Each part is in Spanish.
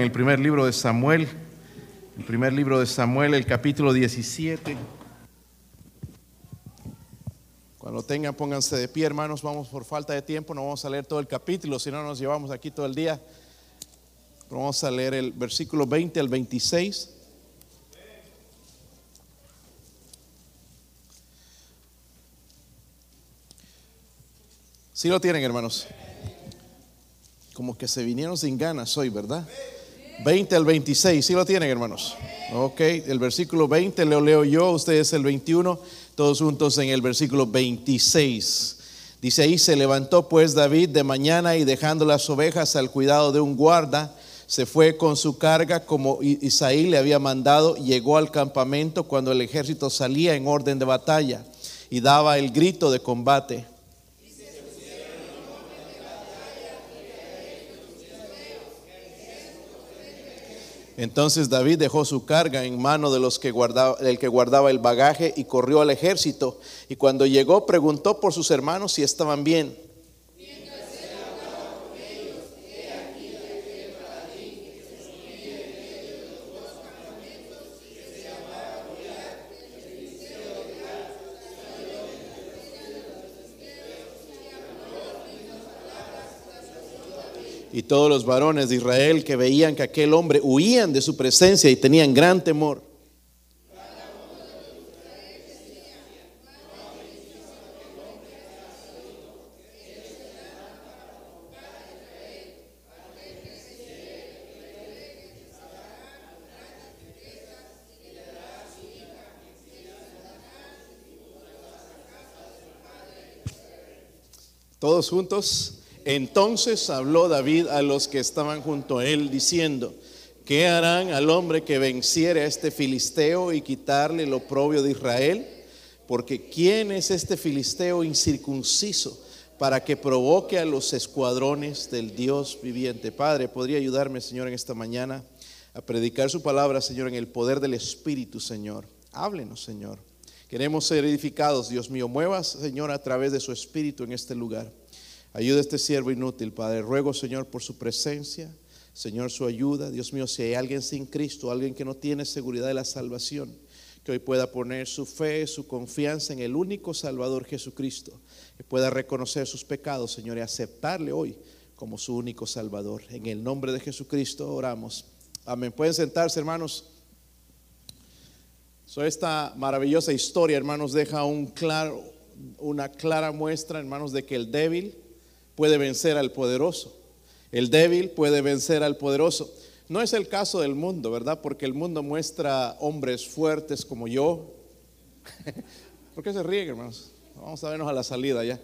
En el primer libro de Samuel, el primer libro de Samuel, el capítulo 17. Cuando tengan, pónganse de pie, hermanos. Vamos por falta de tiempo, no vamos a leer todo el capítulo, si no nos llevamos aquí todo el día. vamos a leer el versículo 20 al 26. Si lo tienen, hermanos. Como que se vinieron sin ganas hoy, ¿verdad? 20 al 26, ¿sí lo tienen hermanos? Ok, el versículo 20 lo leo yo, ustedes el 21, todos juntos en el versículo 26. Dice ahí, se levantó pues David de mañana y dejando las ovejas al cuidado de un guarda, se fue con su carga como Isaí le había mandado, llegó al campamento cuando el ejército salía en orden de batalla y daba el grito de combate. Entonces David dejó su carga en mano de los que guardaba, el que guardaba el bagaje y corrió al ejército. Y cuando llegó preguntó por sus hermanos si estaban bien. Y todos los varones de Israel que veían que aquel hombre huían de su presencia y tenían gran temor. Todos juntos. Entonces habló David a los que estaban junto a él diciendo, ¿qué harán al hombre que venciere a este filisteo y quitarle el oprobio de Israel? Porque ¿quién es este filisteo incircunciso para que provoque a los escuadrones del Dios viviente? Padre, ¿podría ayudarme, Señor, en esta mañana a predicar su palabra, Señor, en el poder del Espíritu, Señor? Háblenos, Señor. Queremos ser edificados, Dios mío. Muevas, Señor, a través de su Espíritu en este lugar. Ayuda a este siervo inútil, Padre. Ruego, Señor, por su presencia. Señor, su ayuda. Dios mío, si hay alguien sin Cristo, alguien que no tiene seguridad de la salvación, que hoy pueda poner su fe, su confianza en el único Salvador Jesucristo, que pueda reconocer sus pecados, Señor, y aceptarle hoy como su único Salvador. En el nombre de Jesucristo oramos. Amén. Pueden sentarse, hermanos. So, esta maravillosa historia, hermanos, deja una clara muestra, hermanos, de que el débil puede vencer al poderoso. El débil puede vencer al poderoso. No es el caso del mundo, ¿verdad? Porque el mundo muestra hombres fuertes como yo. ¿Por qué se ríen, hermanos? Vamos a vernos a la salida ya.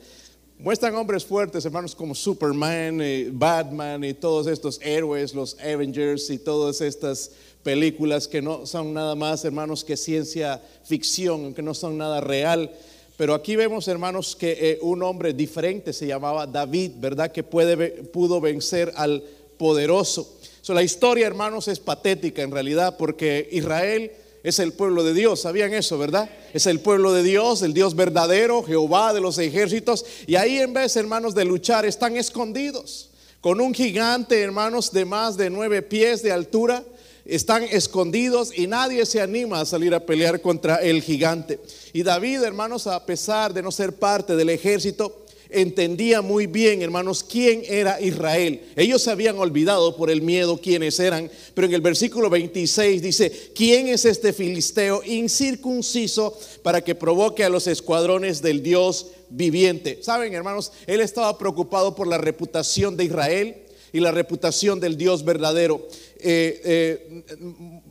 Muestran hombres fuertes, hermanos, como Superman, y Batman y todos estos héroes, los Avengers y todas estas películas que no son nada más, hermanos, que ciencia ficción, que no son nada real. Pero aquí vemos, hermanos, que eh, un hombre diferente se llamaba David, ¿verdad? Que puede, pudo vencer al poderoso. la historia, hermanos, es patética en realidad, porque Israel es el pueblo de Dios. ¿Sabían eso, verdad? Es el pueblo de Dios, el Dios verdadero, Jehová de los ejércitos. Y ahí en vez, hermanos, de luchar, están escondidos. Con un gigante, hermanos, de más de nueve pies de altura están escondidos y nadie se anima a salir a pelear contra el gigante. Y David, hermanos, a pesar de no ser parte del ejército, entendía muy bien, hermanos, quién era Israel. Ellos se habían olvidado por el miedo quiénes eran, pero en el versículo 26 dice, ¿quién es este filisteo incircunciso para que provoque a los escuadrones del Dios viviente? Saben, hermanos, él estaba preocupado por la reputación de Israel y la reputación del Dios verdadero. Eh, eh,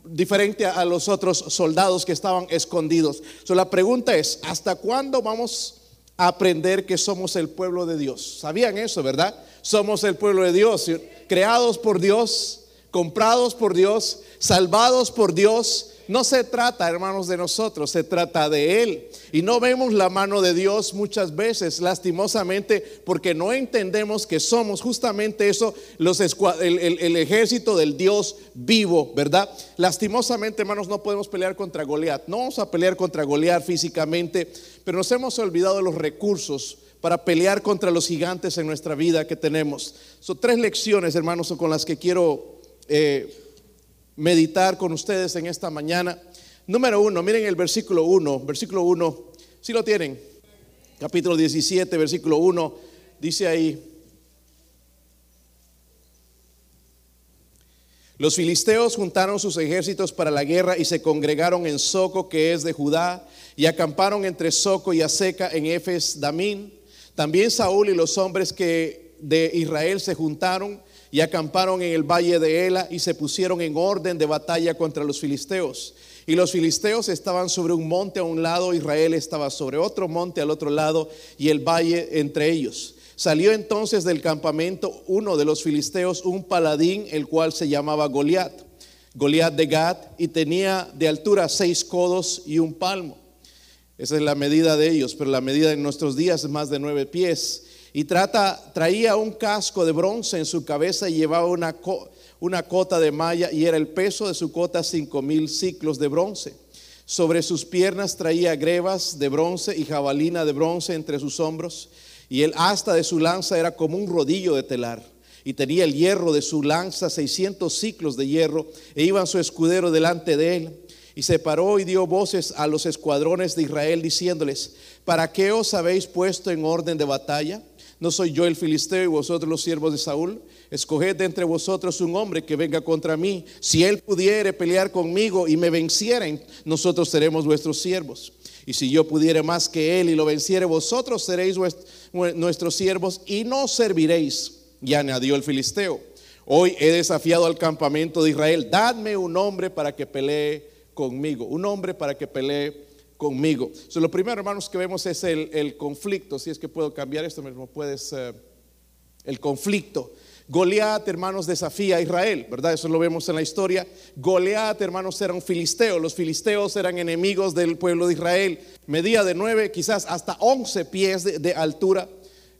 diferente a los otros soldados que estaban escondidos. So, la pregunta es, ¿hasta cuándo vamos a aprender que somos el pueblo de Dios? ¿Sabían eso, verdad? Somos el pueblo de Dios, creados por Dios, comprados por Dios, salvados por Dios no se trata, hermanos, de nosotros, se trata de Él. Y no vemos la mano de Dios muchas veces, lastimosamente, porque no entendemos que somos justamente eso, el, ejército del Dios vivo, ¿verdad? Lastimosamente, hermanos, no podemos pelear contra Goliat. No vamos a pelear contra Goliat físicamente, pero nos hemos olvidado de los recursos para pelear contra los gigantes en nuestra vida que tenemos. Son tres lecciones, hermanos, con las que quiero eh, meditar con ustedes en esta mañana. Número uno, miren el versículo 1, versículo 1, si lo tienen, capítulo 17, versículo 1, dice ahí, Los filisteos juntaron sus ejércitos para la guerra y se congregaron en Soco, que es de Judá, y acamparon entre Soco y Aseca en Efes Damín. También Saúl y los hombres que de Israel se juntaron y acamparon en el valle de Ela y se pusieron en orden de batalla contra los filisteos. Y los filisteos estaban sobre un monte a un lado, Israel estaba sobre otro monte al otro lado y el valle entre ellos. Salió entonces del campamento uno de los filisteos, un paladín, el cual se llamaba Goliat, Goliat de Gad, y tenía de altura seis codos y un palmo. Esa es la medida de ellos, pero la medida en nuestros días es más de nueve pies. Y traía un casco de bronce en su cabeza y llevaba una, una cota de malla y era el peso de su cota cinco mil ciclos de bronce. Sobre sus piernas traía grebas de bronce y jabalina de bronce entre sus hombros. Y el asta de su lanza era como un rodillo de telar. Y tenía el hierro de su lanza, seiscientos ciclos de hierro, e iba su escudero delante de él y se paró y dio voces a los escuadrones de Israel diciéndoles, ¿para qué os habéis puesto en orden de batalla? ¿No soy yo el filisteo y vosotros los siervos de Saúl? Escoged de entre vosotros un hombre que venga contra mí. Si él pudiere pelear conmigo y me vencieren, nosotros seremos vuestros siervos. Y si yo pudiere más que él y lo venciere, vosotros seréis nuestros siervos y no serviréis. Y añadió el filisteo, hoy he desafiado al campamento de Israel, dadme un hombre para que pelee conmigo, un hombre para que pelee conmigo. lo primero, hermanos, que vemos es el, conflicto. Si es que puedo cambiar esto mismo, puedes. Eh, el conflicto. Goliat, hermanos, desafía a Israel, ¿verdad? Eso lo vemos en la historia. Goliat, hermanos, era un filisteo. Los filisteos eran enemigos del pueblo de Israel. Medía de nueve, quizás hasta once pies de, altura.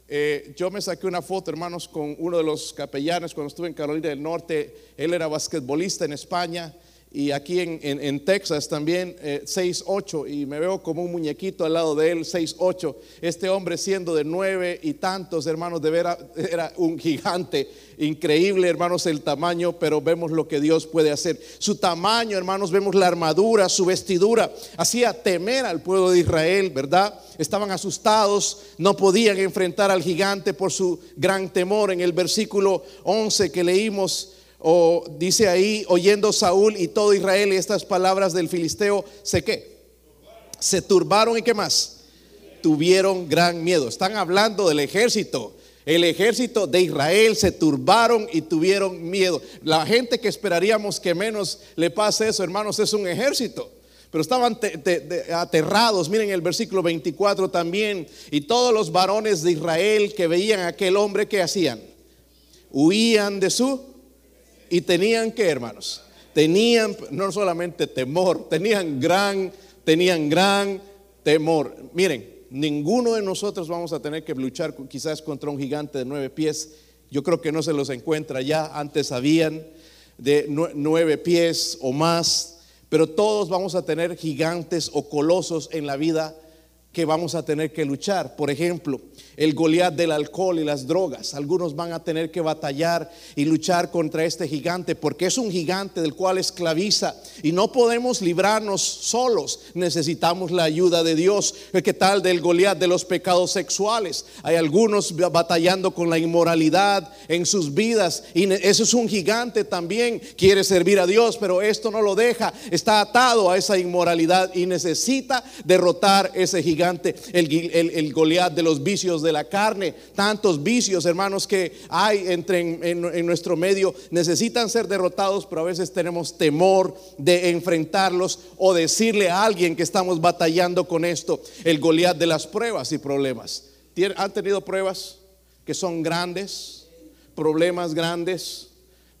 Eh, yo me saqué una foto, hermanos, con uno de los capellanes cuando estuve en Carolina del Norte. Él era basquetbolista en España y aquí en, Texas también 6'8 eh, y me veo como un muñequito al lado de él, 6'8. Este hombre siendo de nueve y tantos hermanos, de vera era un gigante, increíble hermanos el tamaño, pero vemos lo que Dios puede hacer. Su tamaño hermanos, vemos la armadura, su vestidura, hacía temer al pueblo de Israel, ¿verdad? Estaban asustados, no podían enfrentar al gigante por su gran temor. En el versículo 11 que leímos, o dice ahí, oyendo Saúl y todo Israel y estas palabras del filisteo, ¿se qué? Se turbaron y qué más? Tuvieron gran miedo. Están hablando del ejército. El ejército de Israel se turbaron y tuvieron miedo. La gente que esperaríamos que menos le pase eso, hermanos, es un ejército. Pero estaban aterrados. Miren el versículo 24 también. Y todos los varones de Israel que veían a aquel hombre, que hacían? Huían de su y tenían que, hermanos, tenían no solamente temor, tenían gran, tenían gran temor. Miren, ninguno de nosotros vamos a tener que luchar quizás contra un gigante de nueve pies. Yo creo que no se los encuentra ya. Antes habían de nueve pies o más, pero todos vamos a tener gigantes o colosos en la vida que vamos a tener que luchar. Por ejemplo, el Goliat del alcohol y las drogas. Algunos van a tener que batallar y luchar contra este gigante porque es un gigante del cual esclaviza y no podemos librarnos solos. Necesitamos la ayuda de Dios. ¿Qué tal del Goliat de los pecados sexuales? Hay algunos batallando con la inmoralidad en sus vidas y eso es un gigante también. Quiere servir a Dios, pero esto no lo deja. Está atado a esa inmoralidad y necesita derrotar ese gigante el, el, de los vicios de la carne, tantos vicios, hermanos, que hay entre en, nuestro medio, necesitan ser derrotados, pero a veces tenemos temor de enfrentarlos o decirle a alguien que estamos batallando con esto, el Goliat de las pruebas y problemas. ¿Han tenido pruebas que son grandes, problemas grandes?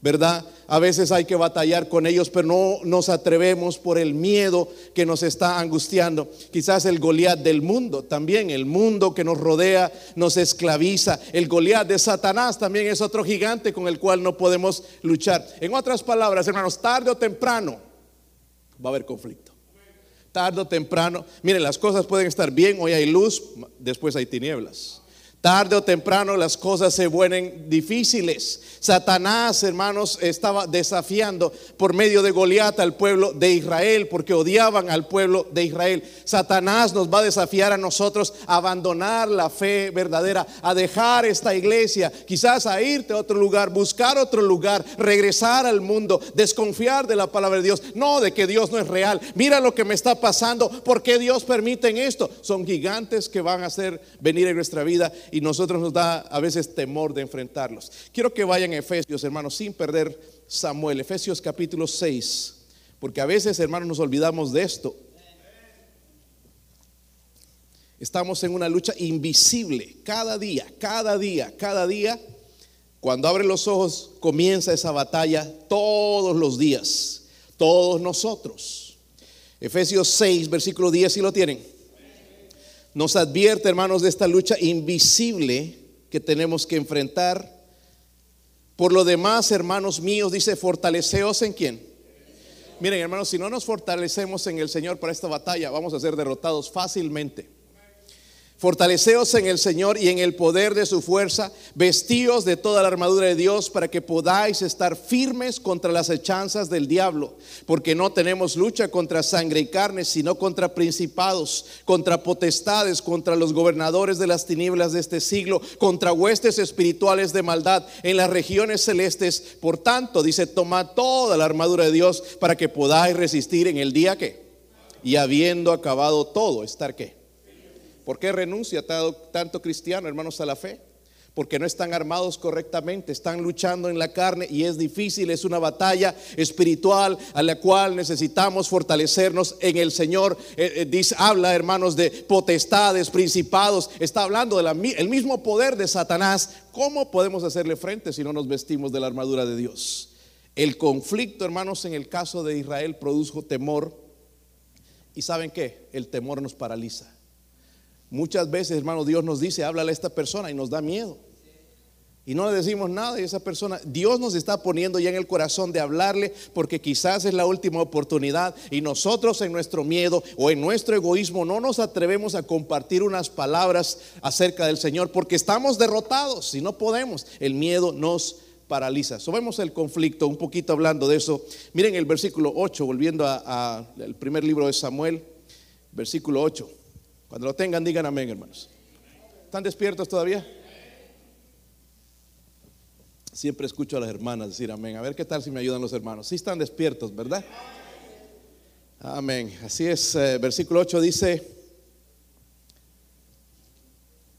¿Verdad? A veces hay que batallar con ellos, pero no nos atrevemos por el miedo que nos está angustiando. Quizás el Goliat del mundo, también el mundo que nos rodea nos esclaviza. El Goliat de Satanás también es otro gigante con el cual no podemos luchar. En otras palabras, hermanos, tarde o temprano va a haber conflicto. Tarde o temprano, miren, las cosas pueden estar bien, hoy hay luz, después hay tinieblas Tarde o temprano las cosas se vuelven difíciles. Satanás, hermanos, estaba desafiando por medio de Goliat al pueblo de Israel porque odiaban al pueblo de Israel. Satanás nos va a desafiar a nosotros a abandonar la fe verdadera, a dejar esta iglesia, quizás a irte a otro lugar, buscar otro lugar, regresar al mundo, desconfiar de la palabra de Dios, no de que Dios no es real. Mira lo que me está pasando, ¿por qué Dios permite esto? Son gigantes que van a hacer venir en nuestra vida y nosotros nos da a veces temor de enfrentarlos. Quiero que vayan a Efesios, hermanos, sin perder Samuel, Efesios capítulo 6, porque a veces, hermanos, nos olvidamos de esto. Estamos en una lucha invisible, cada día, cada día, cada día. Cuando abre los ojos comienza esa batalla todos los días, todos nosotros. Efesios 6, versículo 10, si lo tienen nos advierte, hermanos, de esta lucha invisible que tenemos que enfrentar. Por lo demás, hermanos míos, dice, fortaleceos en quién. Miren, hermanos, si no nos fortalecemos en el Señor para esta batalla, vamos a ser derrotados fácilmente. Fortaleceos en el Señor y en el poder de su fuerza, vestíos de toda la armadura de Dios para que podáis estar firmes contra las hechanzas del diablo, porque no tenemos lucha contra sangre y carne, sino contra principados, contra potestades, contra los gobernadores de las tinieblas de este siglo, contra huestes espirituales de maldad en las regiones celestes. Por tanto, dice, toma toda la armadura de Dios para que podáis resistir en el día que, y habiendo acabado todo, estar que ¿Por qué renuncia tanto cristiano, hermanos, a la fe? Porque no están armados correctamente, están luchando en la carne y es difícil, es una batalla espiritual a la cual necesitamos fortalecernos en el Señor. Eh, eh, habla, hermanos, de potestades, principados, está hablando del mismo poder de Satanás. ¿Cómo podemos hacerle frente si no nos vestimos de la armadura de Dios? El conflicto, hermanos, en el caso de Israel produjo temor. ¿Y saben qué? El temor nos paraliza. Muchas veces, hermano, Dios nos dice, háblale a esta persona y nos da miedo. Y no le decimos nada y esa persona, Dios nos está poniendo ya en el corazón de hablarle porque quizás es la última oportunidad y nosotros en nuestro miedo o en nuestro egoísmo no nos atrevemos a compartir unas palabras acerca del Señor porque estamos derrotados y no podemos. El miedo nos paraliza. Subemos el conflicto un poquito hablando de eso. Miren el versículo 8, volviendo al primer libro de Samuel, versículo 8. Cuando lo tengan, digan amén, hermanos. ¿Están despiertos todavía? Siempre escucho a las hermanas decir amén. A ver qué tal si me ayudan los hermanos. Sí están despiertos, ¿verdad? Amén. Así es. Eh, versículo 8 dice,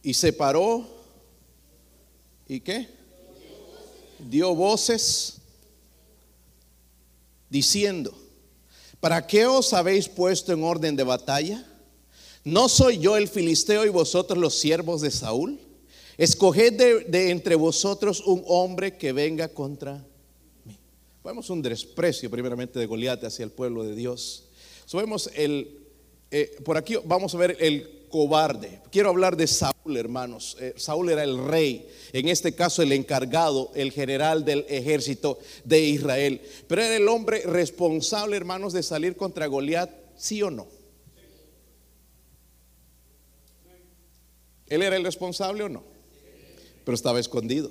y se paró, ¿y qué? Dio voces diciendo, ¿para qué os habéis puesto en orden de batalla? ¿No soy yo el filisteo y vosotros los siervos de Saúl? Escoged de, entre vosotros un hombre que venga contra mí. Vemos un desprecio primeramente de Goliat hacia el pueblo de Dios. Subemos el, eh, por aquí vamos a ver el cobarde. Quiero hablar de Saúl, hermanos. Eh, Saúl era el rey, en este caso el encargado, el general del ejército de Israel. Pero era el hombre responsable, hermanos, de salir contra Goliat, sí o no. ¿Él era el responsable o no? Pero estaba escondido.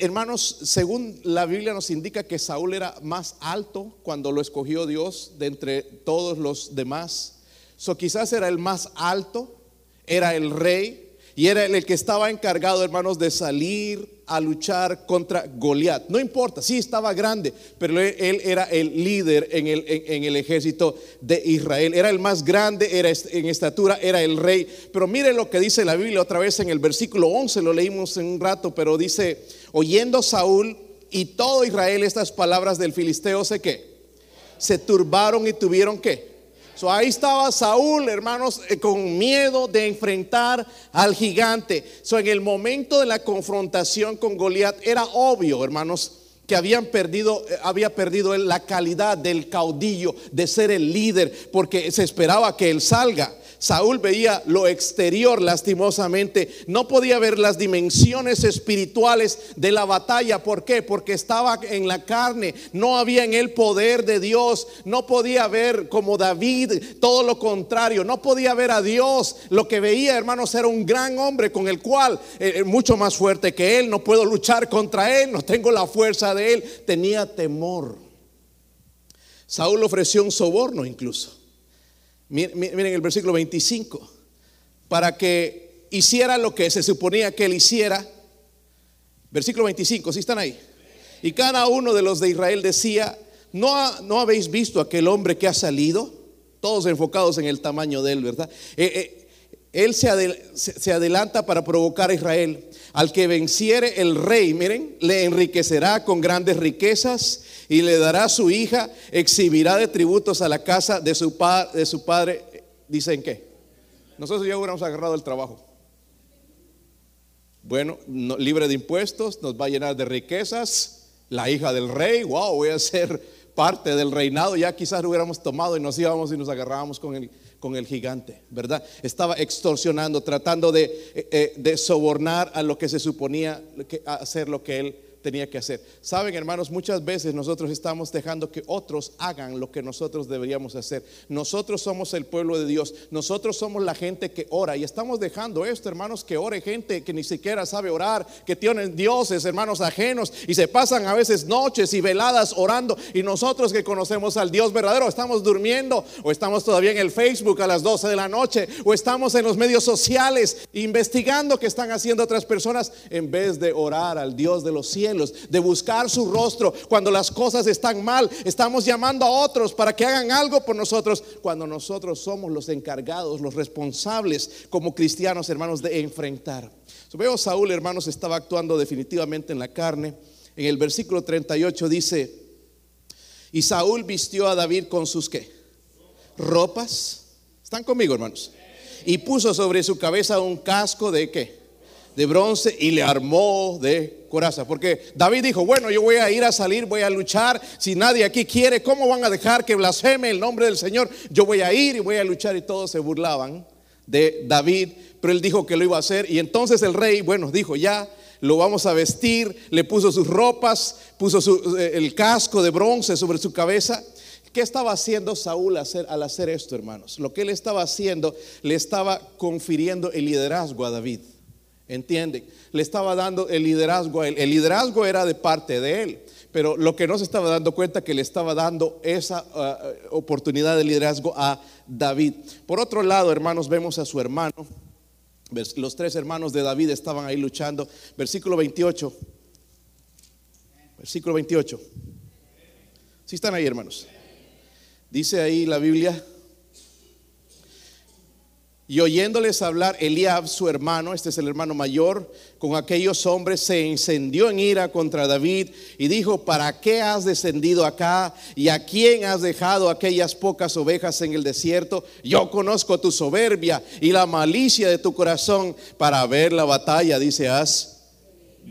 hermanos, según la Biblia nos indica que Saúl era más alto cuando lo escogió Dios de entre todos los demás. So quizás era el más alto, era el rey, y era el que estaba encargado, hermanos, de salir a luchar contra Goliat. No importa, sí estaba grande, pero él, era el líder en el, ejército de Israel. Era el más grande, era en estatura, era el rey. Pero mire lo que dice la Biblia otra vez en el versículo 11, lo leímos en un rato, pero dice, oyendo Saúl y todo Israel estas palabras del filisteo, sé que se turbaron y tuvieron que ahí estaba Saúl, hermanos, eh, con miedo de enfrentar al gigante. So, en el momento de la confrontación con Goliat era obvio, hermanos, que habían perdido, eh, había perdido la calidad del caudillo, de ser el líder, porque se esperaba que él salga. Saúl veía lo exterior lastimosamente, no podía ver las dimensiones espirituales de la batalla. ¿Por qué? Porque estaba en la carne, no había en él poder de Dios, no podía ver como David, todo lo contrario, no podía ver a Dios. Lo que veía, hermanos, era un gran hombre con el cual, eh, eh, mucho más fuerte que él, no puedo luchar contra él, no tengo la fuerza de él, tenía temor. Saúl ofreció un soborno incluso. Miren el versículo 25. Para que hiciera lo que se suponía que él hiciera. Versículo 25, ¿sí están ahí? Y cada uno de los de Israel decía, ¿no, no habéis visto aquel hombre que ha salido? Todos enfocados en el tamaño de él, ¿verdad? Eh, eh, él se, se, adelanta para provocar a Israel. Al que venciere el rey, miren, le enriquecerá con grandes riquezas y le dará su hija, exhibirá de tributos a la casa de su, de su padre. ¿Dicen qué? Nosotros ya hubiéramos agarrado el trabajo. Bueno, libre de impuestos, nos va a llenar de riquezas. La hija del rey, wow, voy a ser parte del reinado. Ya quizás lo hubiéramos tomado y nos íbamos y nos agarrábamos con el, con el gigante, ¿verdad? Estaba extorsionando, tratando de, eh, eh, sobornar a lo que se suponía hacer lo que él tenía que hacer. Saben, hermanos, muchas veces nosotros estamos dejando que otros hagan lo que nosotros deberíamos hacer. Nosotros somos el pueblo de Dios, nosotros somos la gente que ora y estamos dejando esto, hermanos, que ore gente que ni siquiera sabe orar, que tienen dioses, hermanos ajenos y se pasan a veces noches y veladas orando y nosotros que conocemos al Dios verdadero estamos durmiendo o estamos todavía en el Facebook a las 12 de la noche o estamos en los medios sociales investigando qué están haciendo otras personas en vez de orar al Dios de los cielos de buscar su rostro cuando las cosas están mal. Estamos llamando a otros para que hagan algo por nosotros cuando nosotros somos los encargados, los responsables como cristianos, hermanos, de enfrentar. veo Saúl, hermanos, estaba actuando definitivamente en la carne. En el versículo 38 dice, y Saúl vistió a David con sus qué? Ropas. ¿Están conmigo, hermanos? Y puso sobre su cabeza un casco de qué? De bronce y le armó de coraza. Porque David dijo, bueno, yo voy a ir a salir, voy a luchar. Si nadie aquí quiere, ¿cómo van a dejar que blasfeme el nombre del Señor? Yo voy a ir y voy a luchar. Y todos se burlaban de David, pero él dijo que lo iba a hacer. Y entonces el rey, bueno, dijo, ya lo vamos a vestir, le puso sus ropas, puso eh, el casco de bronce sobre su cabeza. ¿Qué estaba haciendo Saúl al hacer esto, hermanos? Lo que él estaba haciendo, le estaba confiriendo el liderazgo a David. ¿Entienden? Le estaba dando el liderazgo a él. El liderazgo era de parte de él, pero lo que no se estaba dando cuenta que le estaba dando esa uh, oportunidad de liderazgo a David. Por otro lado, hermanos, vemos a su hermano. Los tres hermanos de David estaban ahí luchando. Versículo 28. Versículo 28. Si están ahí, hermanos? Dice ahí la Biblia. Y oyéndoles hablar Eliab, su hermano, este es el hermano mayor, con aquellos hombres se encendió en ira contra David y dijo, ¿para qué has descendido acá? ¿Y a quién has dejado aquellas pocas ovejas en el desierto? Yo conozco tu soberbia y la malicia de tu corazón para ver la batalla, dice, has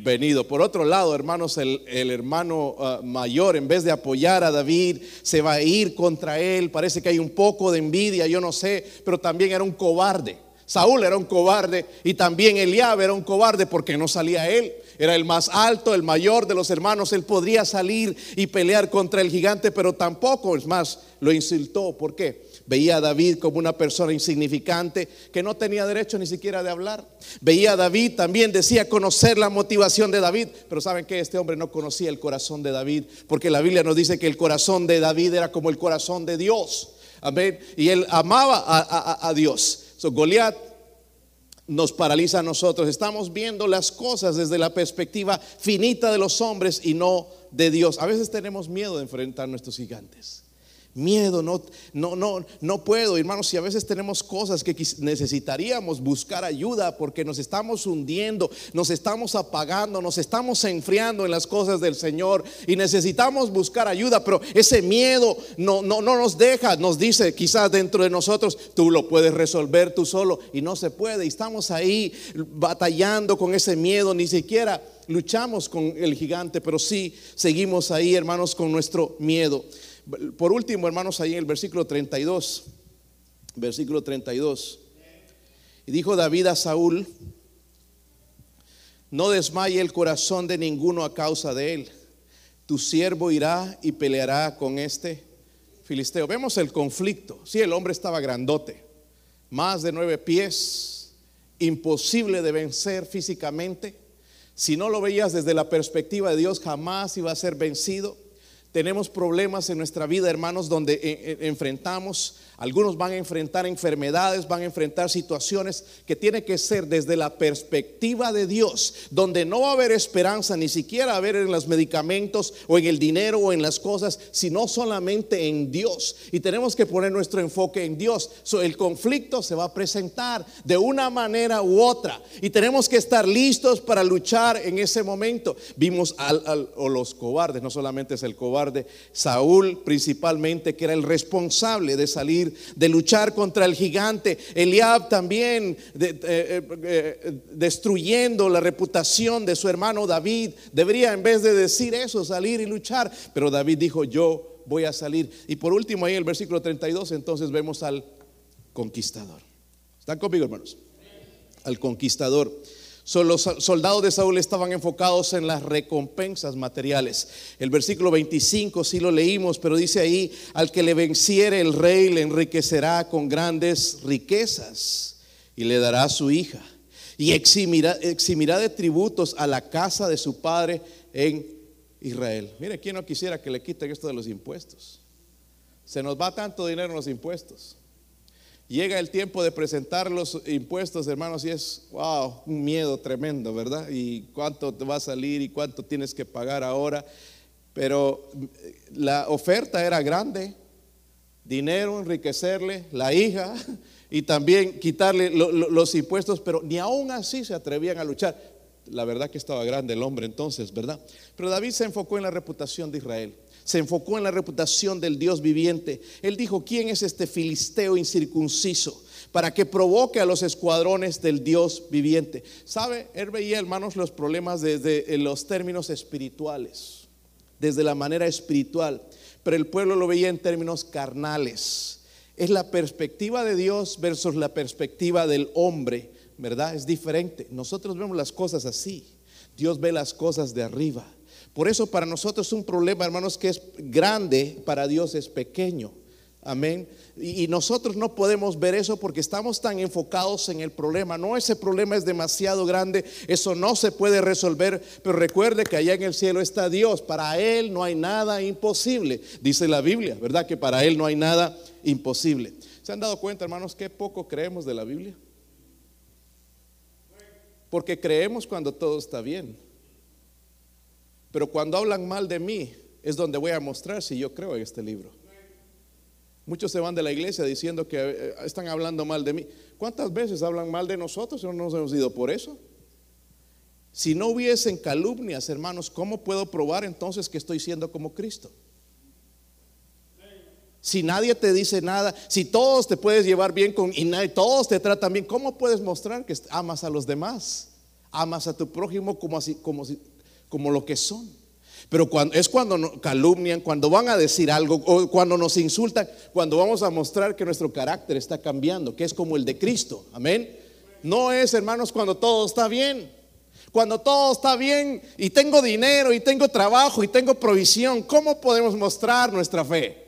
venido. Por otro lado, hermanos, el, hermano ah, mayor, en vez de apoyar a David, se va a ir contra él. Parece que hay un poco de envidia, yo no sé, pero también era un cobarde. Saúl era un cobarde y también Eliab era un cobarde porque no salía él. Era el más alto, el mayor de los hermanos. Él podría salir y pelear contra el gigante, pero tampoco, es más, lo insultó. ¿Por qué? Veía a David como una persona insignificante que no tenía derecho ni siquiera de hablar. Veía a David, también decía conocer la motivación de David, pero saben que este hombre no conocía el corazón de David, porque la Biblia nos dice que el corazón de David era como el corazón de Dios. Amén. Y él amaba a, Dios. So, Goliat nos paraliza a nosotros. Estamos viendo las cosas desde la perspectiva finita de los hombres y no de Dios. A veces tenemos miedo de enfrentar nuestros gigantes. Miedo, no, no, no, no puedo, hermanos, si a veces tenemos cosas que necesitaríamos buscar ayuda porque nos estamos hundiendo, nos estamos apagando, nos estamos enfriando en las cosas del Señor y necesitamos buscar ayuda, pero ese miedo no, no, no nos deja, nos dice quizás dentro de nosotros, tú lo puedes resolver tú solo y no se puede. Y estamos ahí batallando con ese miedo, ni siquiera luchamos con el gigante, pero sí seguimos ahí, hermanos, con nuestro miedo. Por último, hermanos, ahí en el versículo 32, versículo 32. Y dijo David a Saúl, no desmaye el corazón de ninguno a causa de él. Tu siervo irá y peleará con este filisteo. Vemos el conflicto. Sí, el hombre estaba grandote, más de nueve pies, imposible de vencer físicamente. Si no lo veías desde la perspectiva de Dios, jamás iba a ser vencido. Tenemos problemas en nuestra vida, hermanos, donde eh, eh, enfrentamos algunos van a enfrentar enfermedades, van a enfrentar situaciones que tiene que ser desde la perspectiva de Dios, donde no va a haber esperanza ni siquiera a ver en los medicamentos o en el dinero o en las cosas, sino solamente en Dios. Y tenemos que poner nuestro enfoque en Dios. el conflicto se va a presentar de una manera u otra y tenemos que estar listos para luchar en ese momento. Vimos al, o los cobardes, no solamente es el cobarde, Saúl principalmente, que era el responsable de salir de luchar contra el gigante. Eliab también eh, eh, eh, destruyendo la reputación de su hermano David. Debería en vez de decir eso salir y luchar. Pero David dijo, yo voy a salir. Y por último ahí en el versículo 32 entonces vemos al conquistador. ¿Están conmigo hermanos? Al conquistador los soldados de Saúl estaban enfocados en las recompensas materiales. El versículo 25 sí lo leímos, pero dice ahí, al que le venciere el rey le enriquecerá con grandes riquezas y le dará su hija y eximirá, eximirá de tributos a la casa de su padre en Israel. Mire, ¿quién no quisiera que le quiten esto de los impuestos? Se nos va tanto dinero en los impuestos. Llega el tiempo de presentar los impuestos, hermanos, y es, wow, un miedo tremendo, ¿verdad? Y cuánto te va a salir y cuánto tienes que pagar ahora. Pero eh, la oferta era grande, dinero, enriquecerle, la hija y también quitarle los impuestos, pero ni aún así se atrevían a luchar. La verdad que estaba grande el hombre entonces, ¿verdad? Pero David se enfocó en la reputación de Israel se enfocó en la reputación del Dios viviente. Él dijo, ¿quién es este filisteo incircunciso? Para que provoque a los escuadrones del Dios viviente. ¿Sabe? Él veía, hermanos, los problemas desde los términos espirituales, desde la manera espiritual, pero el pueblo lo veía en términos carnales. Es la perspectiva de Dios versus la perspectiva del hombre, ¿verdad? Es diferente. Nosotros vemos las cosas así. Dios ve las cosas de arriba. Por eso para nosotros un problema, hermanos, que es grande, para Dios es pequeño. Amén. Y, nosotros no podemos ver eso porque estamos tan enfocados en el problema. No, ese problema es demasiado grande, eso no se puede resolver. Pero recuerde que allá en el cielo está Dios. Para Él no hay nada imposible. Dice la Biblia, ¿verdad? Que para Él no hay nada imposible. ¿Se han dado cuenta, hermanos, qué poco creemos de la Biblia? Porque creemos cuando todo está bien. Pero cuando hablan mal de mí, es donde voy a mostrar si yo creo en este libro. Muchos se van de la iglesia diciendo que eh, están hablando mal de mí. ¿Cuántas veces hablan mal de nosotros no nos hemos ido por eso? Si no hubiesen calumnias, hermanos, ¿cómo puedo probar entonces que estoy siendo como Cristo? Si nadie te dice nada, si todos te puedes llevar bien con y todos te tratan bien, ¿cómo puedes mostrar que amas a los demás? Amas a tu prójimo como, así, como, si, como lo que son. Pero cuando, es cuando calumnian, cuando van a decir algo, o cuando nos insultan, cuando vamos a mostrar que nuestro carácter está cambiando, que es como el de Cristo. Amén. No es, hermanos, cuando todo está bien. Cuando todo está bien y tengo dinero y tengo trabajo y tengo provisión, ¿cómo podemos mostrar nuestra fe?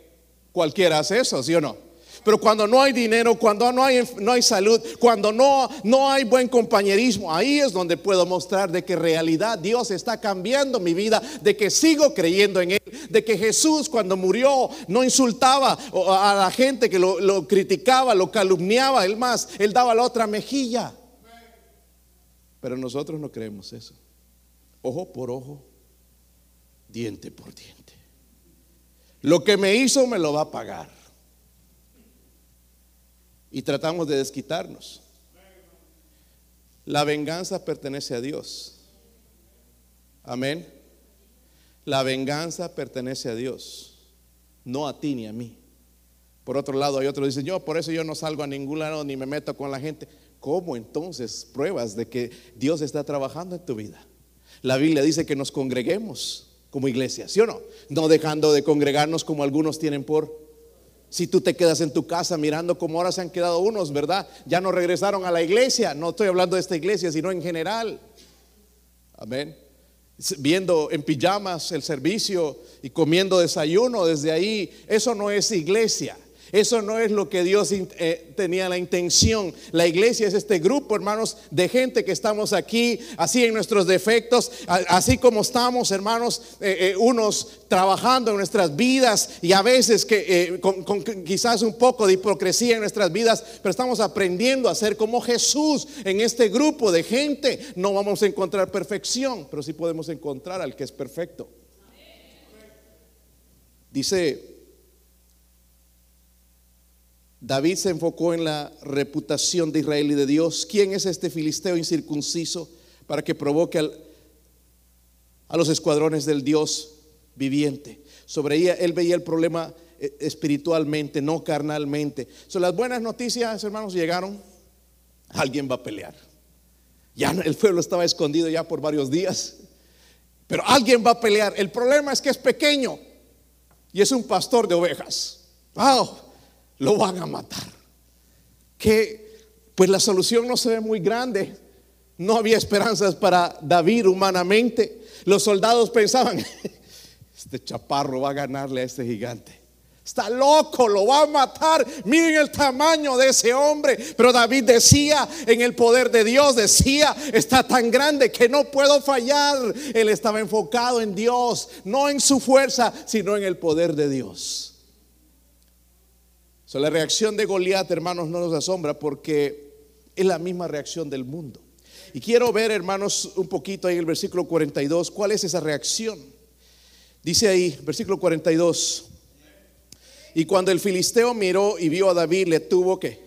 Cualquiera hace eso, ¿sí o no? Pero cuando no hay dinero, cuando no hay, no hay salud, cuando no, no hay buen compañerismo, ahí es donde puedo mostrar de que realidad Dios está cambiando mi vida, de que sigo creyendo en Él, de que Jesús cuando murió no insultaba a la gente que lo, lo criticaba, lo calumniaba, él más, Él daba la otra mejilla. Pero nosotros no creemos eso. Ojo por ojo, diente por diente. Lo que me hizo me lo va a pagar. Y tratamos de desquitarnos. La venganza pertenece a Dios. Amén. La venganza pertenece a Dios, no a ti ni a mí. Por otro lado, hay otros que dicen, yo por eso yo no salgo a ningún lado ni me meto con la gente. ¿Cómo entonces pruebas de que Dios está trabajando en tu vida? La Biblia dice que nos congreguemos como iglesia, ¿sí o no? No dejando de congregarnos como algunos tienen por. Si tú te quedas en tu casa mirando como ahora se han quedado unos, ¿verdad? Ya no regresaron a la iglesia. No estoy hablando de esta iglesia, sino en general. Amén. Viendo en pijamas el servicio y comiendo desayuno desde ahí. Eso no es iglesia. Eso no es lo que Dios eh, tenía la intención. La iglesia es este grupo, hermanos, de gente que estamos aquí, así en nuestros defectos, así como estamos, hermanos, eh, eh, unos trabajando en nuestras vidas y a veces que con, quizás un poco de hipocresía en nuestras vidas, pero estamos aprendiendo a ser como Jesús en este grupo de gente. No vamos a encontrar perfección, pero sí podemos encontrar al que es perfecto. Dice David se enfocó en la reputación de Israel y de Dios. ¿Quién es este filisteo incircunciso para que provoque a los escuadrones del Dios viviente? Sobre ella, él veía el problema eh, espiritualmente, no carnalmente. Son las buenas noticias, hermanos, llegaron. Alguien va a pelear. Ya el pueblo estaba escondido ya por varios días. Pero alguien va a pelear. El problema es que es pequeño y es un pastor de ovejas. Wow lo van a matar. Que pues la solución no se ve muy grande. No había esperanzas para David humanamente. Los soldados pensaban, este chaparro va a ganarle a este gigante. Está loco, lo va a matar. Miren el tamaño de ese hombre. Pero David decía en el poder de Dios, decía, está tan grande que no puedo fallar. Él estaba enfocado en Dios, no en su fuerza, sino en el poder de Dios la reacción de Goliat, hermanos, no nos asombra porque es la misma reacción del mundo. Y quiero ver, hermanos, un poquito ahí en el versículo 42, cuál es esa reacción. Dice ahí, versículo 42. Y cuando el filisteo miró y vio a David, le tuvo que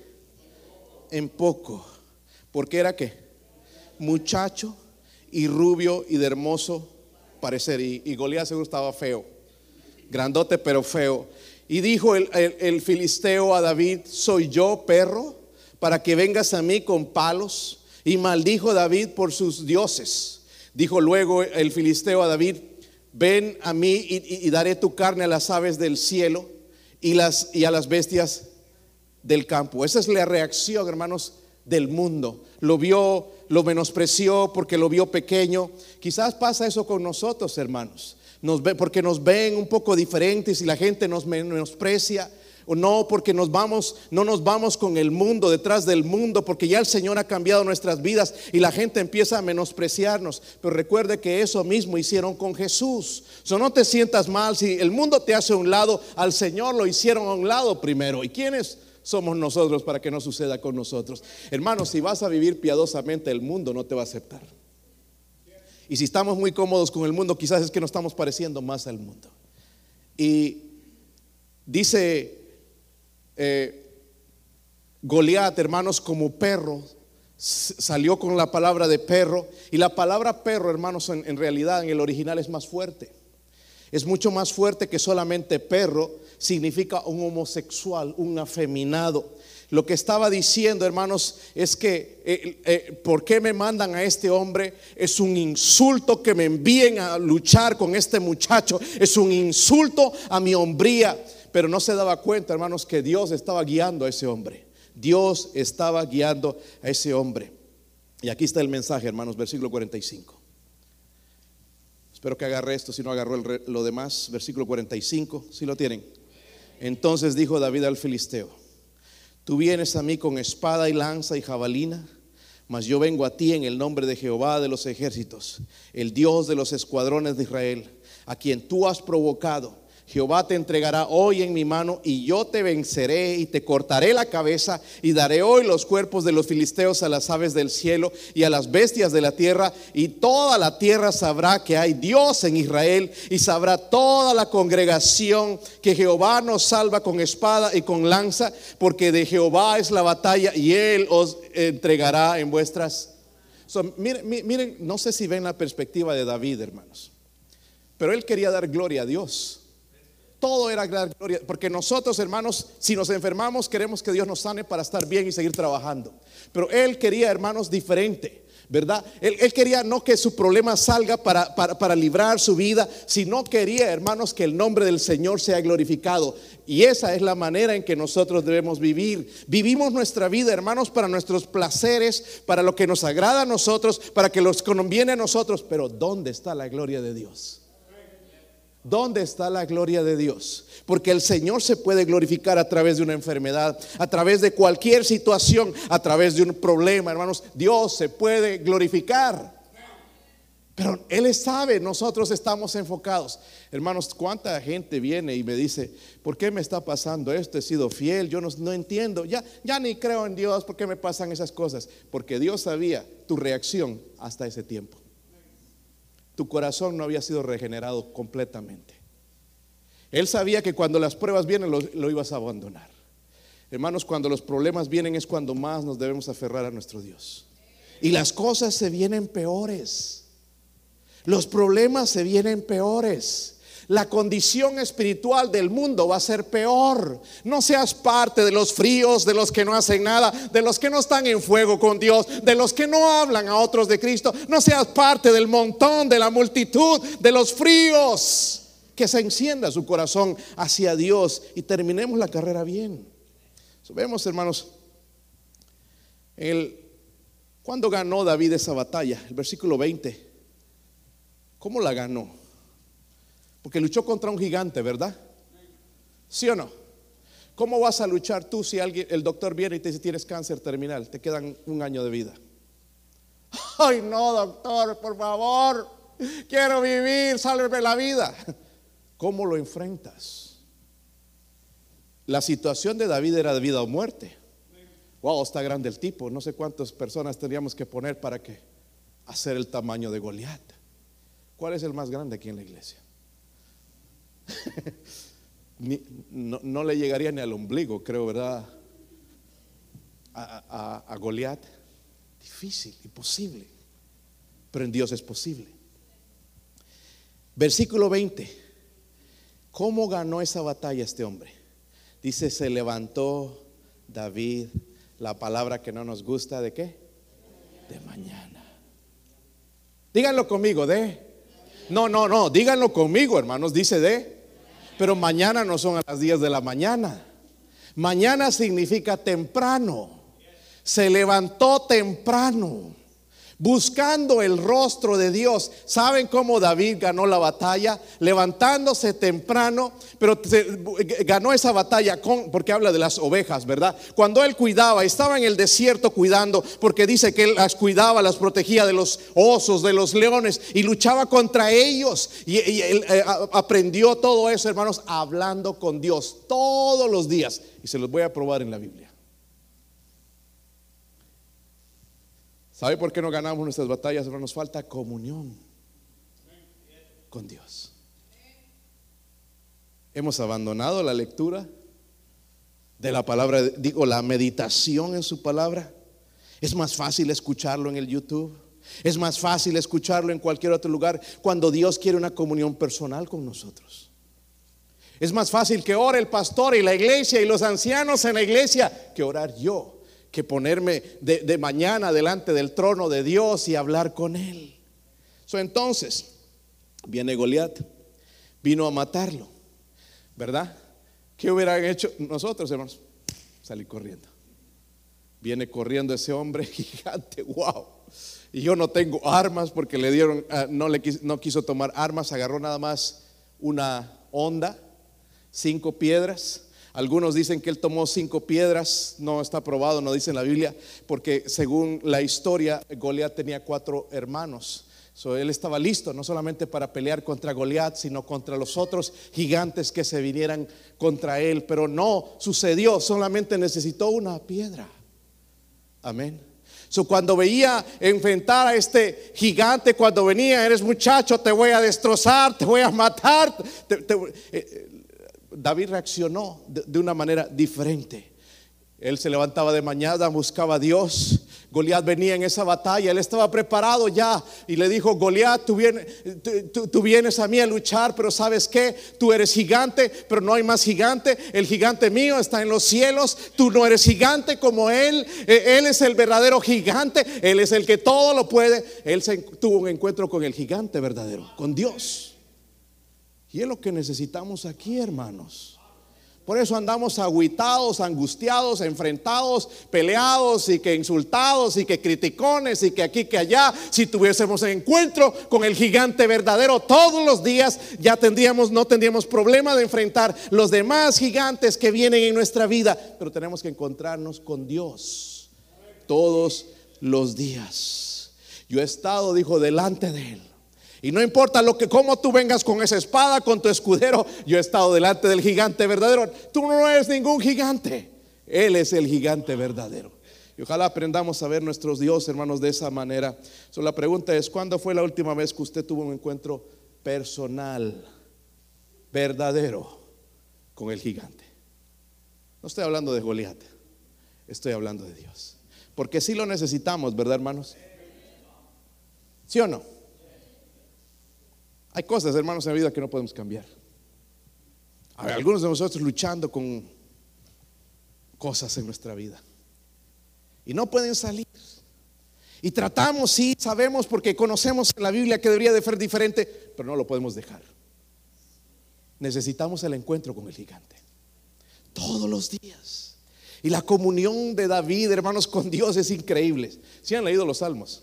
en poco, porque era que muchacho y rubio y de hermoso parecer. Y, y Goliat seguro estaba feo, grandote pero feo. Y dijo el, filisteo a David, ¿soy yo perro para que vengas a mí con palos? Y maldijo David por sus dioses. Dijo luego el filisteo a David, ven a mí y, daré tu carne a las aves del cielo y, las, y a las bestias del campo. Esa es la reacción, hermanos, del mundo. Lo vio, lo menospreció porque lo vio pequeño. Quizás pasa eso con nosotros, hermanos porque nos ven un poco diferentes y la gente nos menosprecia. O no, porque nos vamos, no nos vamos con el mundo, detrás del mundo, porque ya el Señor ha cambiado nuestras vidas y la gente empieza a menospreciarnos. Pero recuerde que eso mismo hicieron con Jesús. So, no te sientas mal si el mundo te hace a un lado, al Señor lo hicieron a un lado primero. ¿Y quiénes somos nosotros para que no suceda con nosotros? Hermanos, si vas a vivir piadosamente, el mundo no te va a aceptar. Y si estamos muy cómodos con el mundo, quizás es que nos estamos pareciendo más al mundo. Y dice eh, Goliat, hermanos, como perro, salió con la palabra de perro. Y la palabra perro, hermanos, en realidad en el original es más fuerte. Es mucho más fuerte que solamente perro, significa un homosexual, un afeminado. Lo que estaba diciendo, hermanos, es que eh, eh, ¿por qué me mandan a este hombre? Es un insulto que me envíen a luchar con este muchacho. Es un insulto a mi hombría. Pero no se daba cuenta, hermanos, que Dios estaba guiando a ese hombre. Dios estaba guiando a ese hombre. Y aquí está el mensaje, hermanos, versículo 45. Espero que agarre esto, si no agarró lo demás. Versículo 45, si lo tienen. Entonces dijo David al filisteo Tú vienes a mí con espada y lanza y jabalina, mas yo vengo a ti en el nombre de Jehová de los ejércitos, el Dios de los escuadrones de Israel, a quien tú has provocado Jehová te entregará hoy en mi mano y yo te venceré y te cortaré la cabeza y daré hoy los cuerpos de los filisteos a las aves del cielo y a las bestias de la tierra y toda la tierra sabrá que hay Dios en Israel y sabrá toda la congregación que Jehová nos salva con espada y con lanza porque de Jehová es la batalla y él os entregará en vuestras... miren, miren, no sé si ven la perspectiva de David, hermanos, pero él quería dar gloria a Dios todo era gloria. Porque nosotros, hermanos, si nos enfermamos, queremos que Dios nos sane para estar bien y seguir trabajando. Pero Él quería, hermanos, diferente. ¿Verdad? Él, quería no que su problema salga para, para, para, librar su vida, sino quería, hermanos, que el nombre del Señor sea glorificado. Y esa es la manera en que nosotros debemos vivir. Vivimos nuestra vida, hermanos, para nuestros placeres, para lo que nos agrada a nosotros, para que nos conviene a nosotros. Pero ¿dónde está la gloria de Dios? ¿Dónde está la gloria de Dios? Porque el Señor se puede glorificar a través de una enfermedad, a través de cualquier situación, a través de un problema, hermanos. Dios se puede glorificar. Pero Él sabe, nosotros estamos enfocados. Hermanos, ¿cuánta gente viene y me dice, ¿por qué me está pasando esto? He sido fiel, yo no, entiendo, ya, ya ni creo en Dios, ¿por qué me pasan esas cosas? Porque Dios sabía tu reacción hasta ese tiempo tu corazón no había sido regenerado completamente. Él sabía que cuando las pruebas vienen lo, ibas a abandonar. Hermanos, cuando los problemas vienen es cuando más nos debemos aferrar a nuestro Dios. Y las cosas se vienen peores. Los problemas se vienen peores la condición espiritual del mundo va a ser peor. No seas parte de los fríos, de los que no hacen nada, de los que no están en fuego con Dios, de los que no hablan a otros de Cristo. No seas parte del montón, de la multitud, de los fríos. Que se encienda su corazón hacia Dios y terminemos la carrera bien. vemos, hermanos, el, ¿cuándo ganó David esa batalla? El versículo 20. ¿Cómo la ganó? Porque luchó contra un gigante, ¿verdad? ¿Sí o no? ¿Cómo vas a luchar tú si alguien, el doctor viene y te dice tienes cáncer terminal, te quedan un año de vida? Ay, no, doctor, por favor, quiero vivir, sálveme la vida. ¿Cómo lo enfrentas? La situación de David era de vida o muerte. Wow, está grande el tipo. No sé cuántas personas tendríamos que poner para que hacer el tamaño de Goliat. ¿Cuál es el más grande aquí en la iglesia? no, le llegaría ni al ombligo, creo, ¿verdad? A, a, Goliat. Difícil, imposible. Pero en Dios es posible. Versículo 20. ¿Cómo ganó esa batalla este hombre? Dice, se levantó David, la palabra que no nos gusta, ¿de qué? De mañana. Díganlo conmigo, de no, no, no, díganlo conmigo, hermanos, dice de. Pero mañana no son a las 10 de la mañana. Mañana significa temprano. Se levantó temprano buscando el rostro de Dios. ¿Saben cómo David ganó la batalla? Levantándose temprano, pero ganó esa batalla porque habla de las ovejas, ¿verdad? Cuando él cuidaba, estaba en el desierto cuidando, porque dice que él las cuidaba, las protegía de los osos, de los leones, y luchaba contra ellos. Y, él eh, aprendió todo eso, hermanos, hablando con Dios todos los días. Y se los voy a probar en la Biblia. ¿Sabe por qué no ganamos nuestras batallas? Pero nos falta comunión con Dios. Hemos abandonado la lectura de la palabra, digo, la meditación en su palabra. Es más fácil escucharlo en el YouTube. Es más fácil escucharlo en cualquier otro lugar cuando Dios quiere una comunión personal con nosotros. Es más fácil que ore el pastor y la iglesia y los ancianos en la iglesia que orar yo que ponerme de, mañana delante del trono de Dios y hablar con Él. entonces, viene Goliat, vino a matarlo, ¿verdad? ¿Qué hubieran hecho nosotros, hermanos? Salir corriendo. Viene corriendo ese hombre gigante, wow. Y yo no tengo armas porque le dieron, ah, no, le no quiso tomar armas, agarró nada más una onda, cinco piedras algunos dicen que él tomó cinco piedras, no está probado, no dice en la Biblia, porque según la historia, Goliat tenía cuatro hermanos. So, él estaba listo no solamente para pelear contra Goliat, sino contra los otros gigantes que se vinieran contra él. Pero no sucedió, solamente necesitó una piedra. Amén. Cuando veía enfrentar a este gigante, cuando venía, eres muchacho, te voy a destrozar, te voy a matar. Eh, David reaccionó de una manera diferente. Él se levantaba de mañana, buscaba a Dios. Goliat venía en esa batalla, él estaba preparado ya y le dijo, Goliat, tú vienes, tú, vienes a mí a luchar, pero sabes qué, tú eres gigante, pero no hay más gigante, el gigante mío está en los cielos, tú no eres gigante como él, e, él es el verdadero gigante, él es el que todo lo puede, él se, tuvo un encuentro con el gigante verdadero, con Dios. Y es lo que necesitamos aquí, hermanos. Por eso andamos aguitados, angustiados, enfrentados, peleados y que insultados y que criticones y que aquí, que allá. Si tuviésemos encuentro con el gigante verdadero todos los días, ya tendríamos, no tendríamos problema de enfrentar los demás gigantes que vienen en nuestra vida. Pero tenemos que encontrarnos con Dios todos los días. Yo he estado, dijo, delante de Él y no importa lo que, cómo tú vengas con esa espada, con tu escudero, yo he estado delante del gigante verdadero. Tú no eres ningún gigante. Él es el gigante verdadero. Y ojalá aprendamos a ver nuestros dioses, hermanos, de esa manera. So, la pregunta es, ¿cuándo fue la última vez que usted tuvo un encuentro personal, verdadero, con el gigante? No estoy hablando de Goliat, estoy hablando de Dios. Porque si lo necesitamos, ¿verdad, hermanos? ¿Sí o no? Hay cosas, hermanos, en la vida que no podemos cambiar. Hay algunos de nosotros luchando con cosas en nuestra vida. Y no pueden salir. Y tratamos, sí, sabemos porque conocemos en la Biblia que debería de ser diferente, pero no lo podemos dejar. Necesitamos el encuentro con el gigante. Todos los días. Y la comunión de David, hermanos, con Dios es increíble. Si han leído los salmos.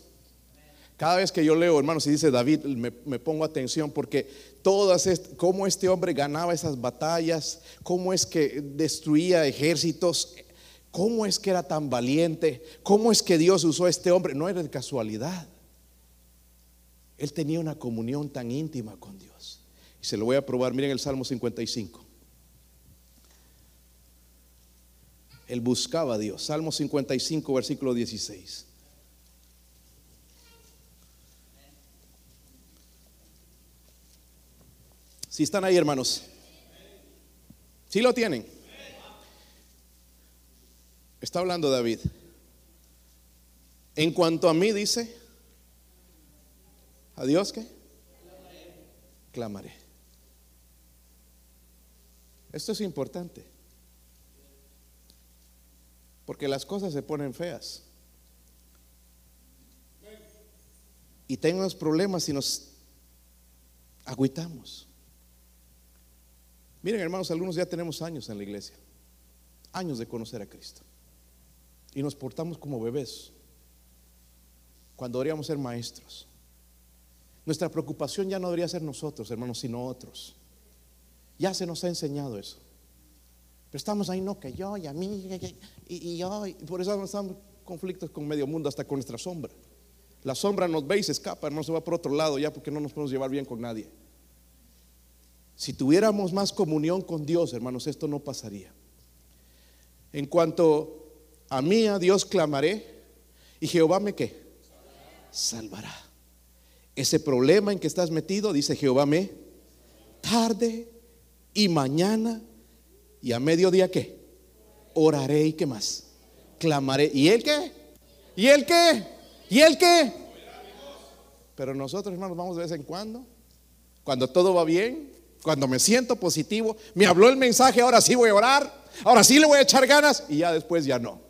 Cada vez que yo leo, hermanos, y dice David, me, pongo atención porque todas, cómo este hombre ganaba esas batallas, cómo es que destruía ejércitos, cómo es que era tan valiente, cómo es que Dios usó a este hombre. No era de casualidad. Él tenía una comunión tan íntima con Dios. Y se lo voy a probar. Miren el Salmo 55. Él buscaba a Dios. Salmo 55, versículo 16. Si están ahí, hermanos. Si lo tienen. Está hablando David. En cuanto a mí, dice, ¿a Dios qué? Clamaré. Esto es importante. Porque las cosas se ponen feas. Y tenemos problemas y nos agüitamos. Miren, hermanos, algunos ya tenemos años en la iglesia, años de conocer a Cristo. Y nos portamos como bebés cuando deberíamos ser maestros. Nuestra preocupación ya no debería ser nosotros, hermanos, sino otros. Ya se nos ha enseñado eso. Pero estamos ahí, no, que yo y a mí y, yo. Y por eso estamos conflictos con medio mundo, hasta con nuestra sombra. La sombra nos ve y se escapa, hermanos, se va por otro lado ya porque no nos podemos llevar bien con nadie. Si tuviéramos más comunión con Dios, hermanos, esto no pasaría. En cuanto a mí, a Dios clamaré y Jehová me qué? Salvará. Ese problema en que estás metido, dice Jehová me, tarde y mañana y a mediodía qué? Oraré y qué más? Clamaré. ¿Y él qué? ¿Y él qué? ¿Y él qué? Pero nosotros, hermanos, vamos de vez en cuando, cuando todo va bien, cuando me siento positivo, me habló el mensaje, ahora sí voy a orar, ahora sí le voy a echar ganas y ya después ya no.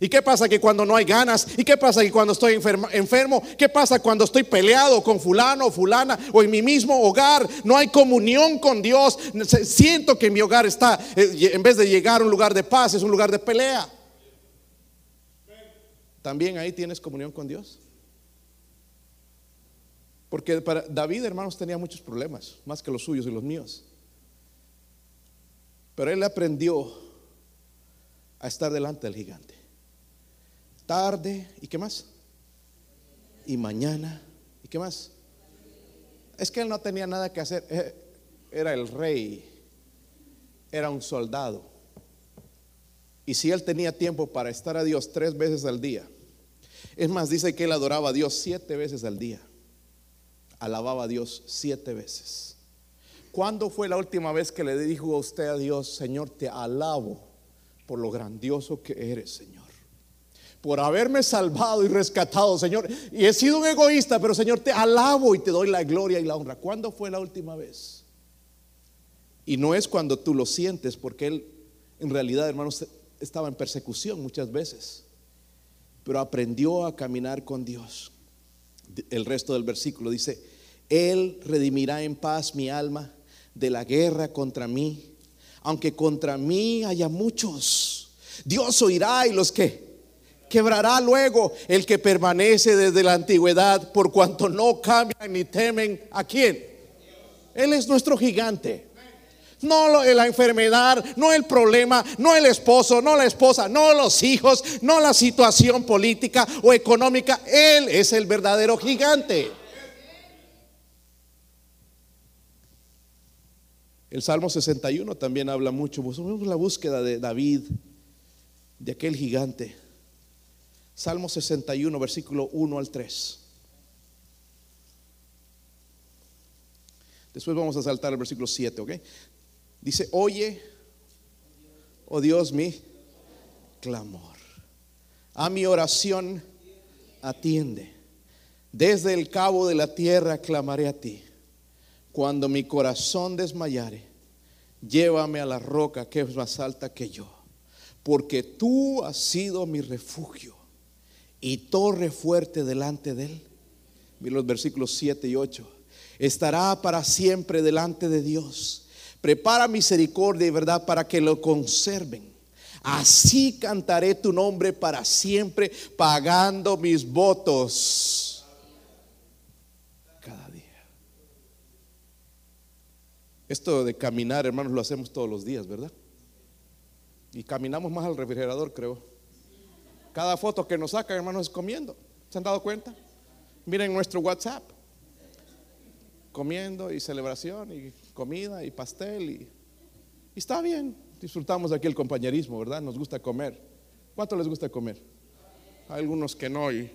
¿Y qué pasa que cuando no hay ganas? ¿Y qué pasa que cuando estoy enfermo? ¿Qué pasa cuando estoy peleado con fulano o fulana o en mi mismo hogar? No hay comunión con Dios. Siento que mi hogar está, eh, en vez de llegar a un lugar de paz, es un lugar de pelea. ¿También ahí tienes comunión con Dios? Porque para David, hermanos, tenía muchos problemas, más que los suyos y los míos. Pero él aprendió a estar delante del gigante. Tarde, ¿y qué más? Y mañana ¿Y qué más? Es que él no tenía nada que hacer. Eh, era el rey. Era un soldado. Y si él tenía tiempo para estar a Dios tres veces al día. Es más, dice que él adoraba a Dios siete veces al día. Alababa a Dios siete veces. ¿Cuándo fue la última vez que le dijo a usted a Dios, Señor, te alabo por lo grandioso que eres, Señor? Por haberme salvado y rescatado, Señor. Y he sido un egoísta, pero Señor, te alabo y te doy la gloria y la honra. ¿Cuándo fue la última vez? Y no es cuando tú lo sientes, porque Él en realidad, hermanos, estaba en persecución muchas veces, pero aprendió a caminar con Dios. El resto del versículo dice, Él redimirá en paz mi alma de la guerra contra mí, aunque contra mí haya muchos. Dios oirá y los que quebrará luego el que permanece desde la antigüedad, por cuanto no cambian ni temen a quién. Él es nuestro gigante. No la enfermedad, no el problema, no el esposo, no la esposa, no los hijos, no la situación política o económica. Él es el verdadero gigante. El Salmo 61 también habla mucho. Vosotros la búsqueda de David, de aquel gigante. Salmo 61, versículo 1 al 3. Después vamos a saltar al versículo 7, ¿ok? Dice, oye, oh Dios, mi clamor. A mi oración atiende. Desde el cabo de la tierra clamaré a ti. Cuando mi corazón desmayare, llévame a la roca que es más alta que yo. Porque tú has sido mi refugio y torre fuerte delante de él. Mira los versículos 7 y 8. Estará para siempre delante de Dios Prepara misericordia y verdad para que lo conserven. Así cantaré tu nombre para siempre, pagando mis votos cada día. Esto de caminar, hermanos, lo hacemos todos los días, ¿verdad? Y caminamos más al refrigerador, creo. Cada foto que nos sacan, hermanos, es comiendo. ¿Se han dado cuenta? Miren nuestro WhatsApp comiendo y celebración y comida y pastel y, está bien. Disfrutamos aquí el compañerismo, ¿verdad? Nos gusta comer. ¿Cuánto les gusta comer? Hay algunos que no y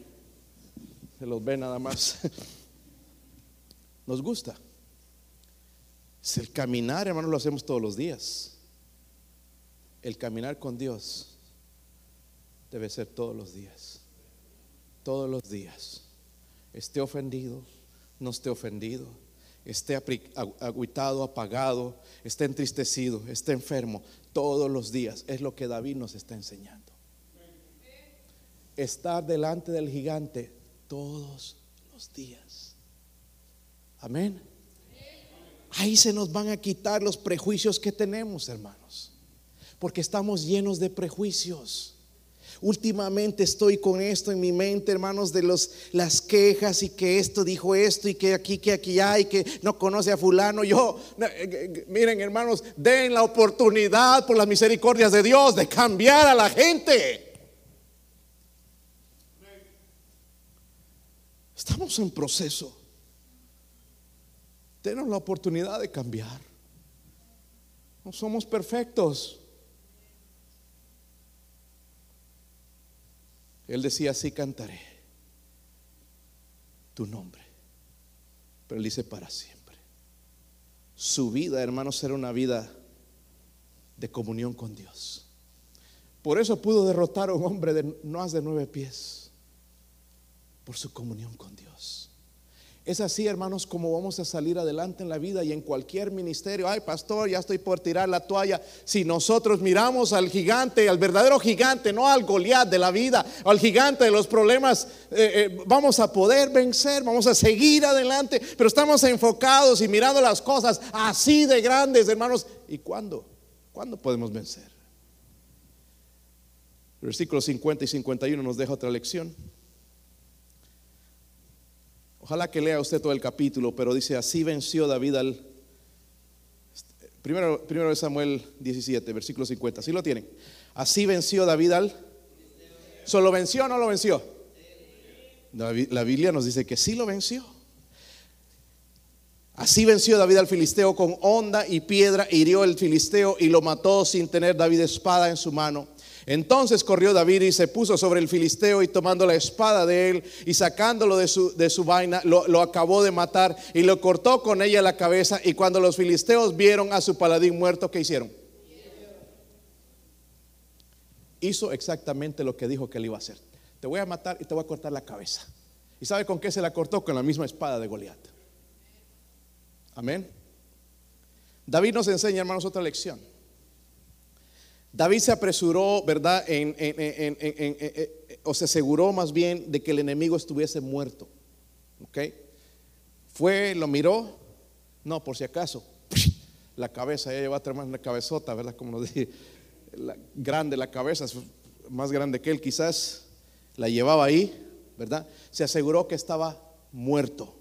se los ve nada más. Nos gusta. Es el caminar, hermanos, lo hacemos todos los días. El caminar con Dios debe ser todos los días. Todos los días. Esté ofendido, no esté ofendido esté agüitado, apagado, esté entristecido, esté enfermo, todos los días. Es lo que David nos está enseñando. Estar delante del gigante todos los días. Amén. Ahí se nos van a quitar los prejuicios que tenemos, hermanos. Porque estamos llenos de prejuicios. Últimamente estoy con esto en mi mente, hermanos, de los, las quejas y que esto dijo esto y que aquí, que aquí hay, que no conoce a fulano. Yo, eh, eh, miren, hermanos, den la oportunidad por las misericordias de Dios de cambiar a la gente. Estamos en proceso. Tenemos la oportunidad de cambiar. No somos perfectos. Él decía, así cantaré tu nombre. Pero él dice para siempre. Su vida, hermanos, era una vida de comunión con Dios. Por eso pudo derrotar a un hombre de no más de nueve pies. Por su comunión con Dios. Es así, hermanos, como vamos a salir adelante en la vida y en cualquier ministerio. Ay, pastor, ya estoy por tirar la toalla. Si nosotros miramos al gigante, al verdadero gigante, no al Goliat de la vida, al gigante de los problemas, eh, eh, vamos a poder vencer, vamos a seguir adelante. Pero estamos enfocados y mirando las cosas así de grandes, hermanos. ¿Y cuándo? ¿Cuándo podemos vencer? Versículos 50 y 51 nos deja otra lección. Ojalá que lea usted todo el capítulo, pero dice, así venció David al... Primero, primero de Samuel 17, versículo 50, así lo tienen. Así venció David al... ¿Solo venció o no lo venció? La, Biblia nos dice que sí lo venció. Así venció David al filisteo con honda y piedra, hirió el filisteo y lo mató sin tener David espada en su mano. Entonces corrió David y se puso sobre el filisteo y tomando la espada de él y sacándolo de su, de su vaina, lo, lo acabó de matar y lo cortó con ella la cabeza. Y cuando los filisteos vieron a su paladín muerto, ¿qué hicieron? Hizo exactamente lo que dijo que él iba a hacer. Te voy a matar y te voy a cortar la cabeza. ¿Y sabe con qué se la cortó? Con la misma espada de Goliat. Amén. David nos enseña, hermanos, otra lección. David se apresuró, ¿verdad? En, en- o se aseguró más bien de que el enemigo estuviese muerto. ¿Ok? Fue, lo miró, no, por si acaso, la cabeza, ya lleva una cabezota, ¿verdad? Como nos dije, la- grande la cabeza, más grande que él, quizás la llevaba ahí, ¿verdad? Se aseguró que estaba muerto.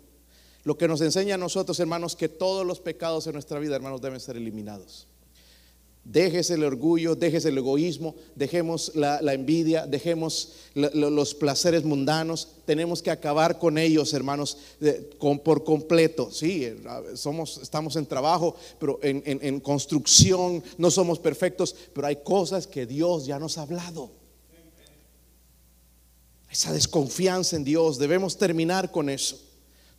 Lo que nos enseña a nosotros, hermanos, que todos los pecados en nuestra vida, hermanos, deben ser eliminados. Déjese el orgullo, déjese el egoísmo, dejemos la, envidia, dejemos los placeres mundanos. Tenemos que acabar con ellos, hermanos, por completo. Sí, eh, somos, estamos en trabajo, pero en, en- en construcción no somos perfectos, pero hay cosas que Dios ya nos ha hablado. Esa desconfianza en Dios, debemos terminar con eso.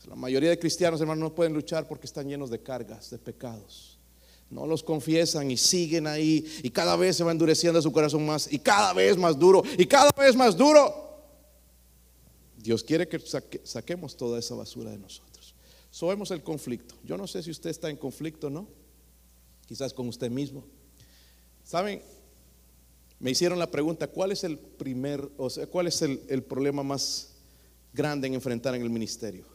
La mayoría de cristianos, hermanos, no pueden luchar porque están llenos de cargas, de pecados. No los confiesan y siguen ahí y cada vez se va endureciendo su corazón más y cada vez más duro y cada vez más duro. Dios quiere que saque- saquemos toda esa basura de nosotros. Sobemos el conflicto. Yo no sé si usted está en conflicto o no. Quizás con usted mismo. ¿Saben? Me hicieron la pregunta, ¿cuál es el primer, o sea, cuál es el, el problema más grande en enfrentar en el ministerio?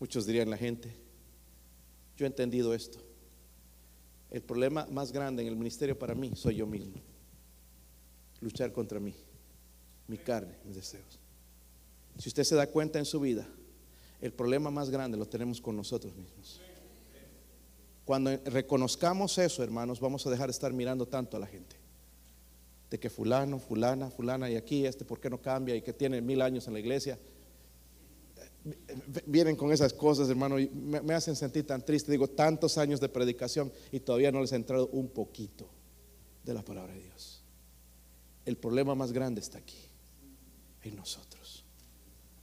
Muchos dirían la gente, yo he entendido esto. El problema más grande en el ministerio para mí soy yo mismo. Luchar contra mí, mi carne, mis deseos. Si usted se da cuenta en su vida, el problema más grande lo tenemos con nosotros mismos. Cuando reconozcamos eso, hermanos, vamos a dejar de estar mirando tanto a la gente. De que fulano, fulana, fulana y aquí, este, ¿por qué no cambia? Y que tiene mil años en la iglesia. Vienen con esas cosas, hermano, y me, me hacen sentir tan triste. Digo, tantos años de predicación y todavía no les ha entrado un poquito de la palabra de Dios. El problema más grande está aquí, en nosotros.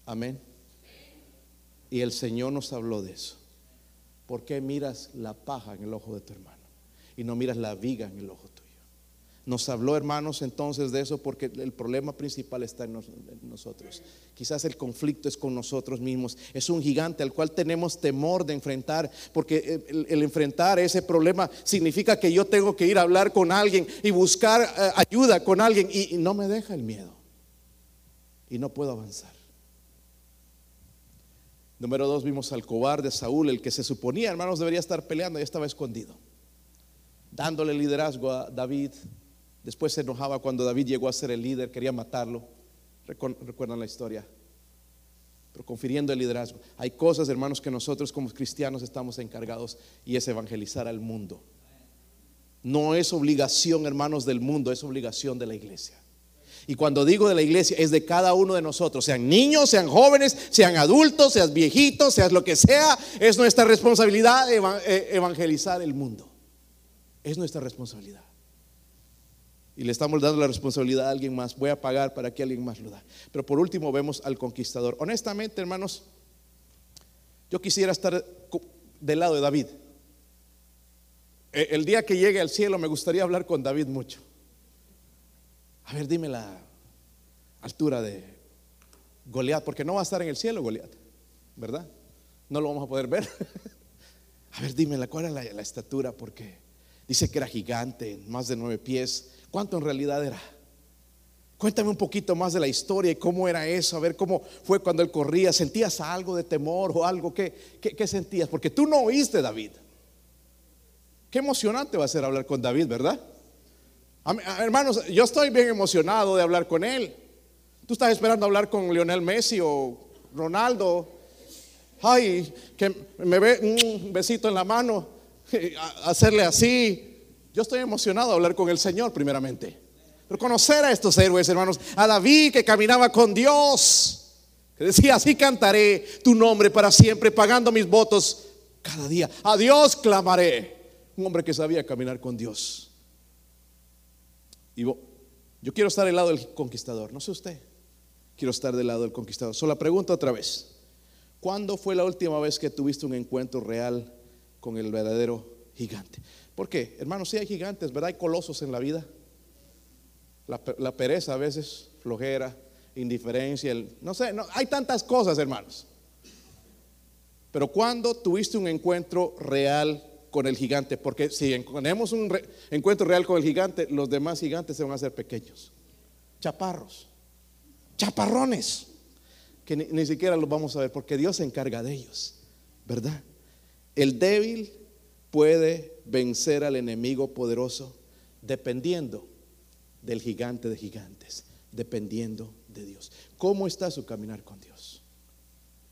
Amén. Y el Señor nos habló de eso. ¿Por qué miras la paja en el ojo de tu hermano y no miras la viga en el ojo tuyo? Nos habló, hermanos, entonces de eso porque el problema principal está en, nos- en nosotros. Quizás el conflicto es con nosotros mismos. Es un gigante al cual tenemos temor de enfrentar, porque el, el enfrentar ese problema significa que yo tengo que ir a hablar con alguien y buscar eh, ayuda con alguien y- y no me deja el miedo. Y no puedo avanzar. Número dos, vimos al cobarde Saúl, el que se suponía, hermanos, debería estar peleando, ya estaba escondido, dándole liderazgo a David. Después se enojaba cuando David llegó a ser el líder, quería matarlo. Recuerdan la historia. Pero confiriendo el liderazgo. Hay cosas, hermanos, que nosotros como cristianos estamos encargados y es evangelizar al mundo. No es obligación, hermanos, del mundo, es obligación de la iglesia. Y cuando digo de la iglesia, es de cada uno de nosotros, sean niños, sean jóvenes, sean adultos, sean viejitos, seas lo que sea, es nuestra responsabilidad eh, evangelizar el mundo. Es nuestra responsabilidad. Y le estamos dando la responsabilidad a alguien más. Voy a pagar para que alguien más lo da. Pero por último vemos al conquistador. Honestamente, hermanos, yo quisiera estar del lado de David. Eh, El día que llegue al cielo me gustaría hablar con David mucho. A ver, dime la altura de Goliat, porque no va a estar en el cielo Goliat, ¿verdad? No lo vamos a poder ver. A ver, dime la cuál es la, la estatura, porque dice que era gigante, más de nueve pies. ¿Cuánto en realidad era? Cuéntame un poquito más de la historia y cómo era eso, a ver cómo fue cuando él corría. ¿Sentías algo de temor o algo? ¿Qué, qué, sentías? Porque tú no oíste David. Qué emocionante va a ser hablar con David, ¿verdad? Hermanos, yo estoy bien emocionado de hablar con él. Tú estás esperando hablar con Lionel Messi o Ronaldo. Ay, que me ve un besito en la mano, hacerle así. Yo estoy emocionado de hablar con el Señor primeramente. Pero conocer a estos héroes, hermanos, a David que caminaba con Dios, que decía, así cantaré tu nombre para siempre, pagando mis votos cada día. A Dios clamaré. Un hombre que sabía caminar con Dios. Y yo quiero estar del lado del conquistador, no sé usted. Quiero estar del lado del conquistador. Solo la pregunta otra vez. ¿Cuándo fue la última vez que tuviste un encuentro real con el verdadero gigante? ¿Por qué? Hermanos, sí hay gigantes, ¿verdad? Hay colosos en la vida. La, pereza a veces, flojera, indiferencia, no sé, no, hay tantas cosas, hermanos. Pero cuando tuviste un encuentro real con el gigante, porque si tenemos un encuentro real con el gigante, los demás gigantes se van a hacer pequeños, chaparros, chaparrones, que ni siquiera los vamos a ver, porque Dios se encarga de ellos, ¿verdad? El débil puede vencer al enemigo poderoso dependiendo del gigante de gigantes, dependiendo de Dios. ¿Cómo está su caminar con Dios?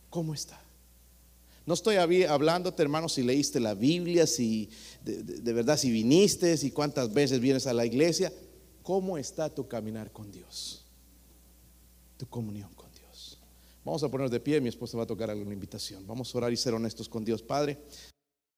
¿Cómo está? No estoy hablándote, hermano, si leíste la Biblia, si de, verdad, si viniste, si cuántas veces vienes a la iglesia. ¿Cómo está tu caminar con Dios? Tu comunión con Dios. Vamos a ponernos de pie, mi esposa va a tocar alguna invitación. Vamos a orar y ser honestos con Dios, Padre.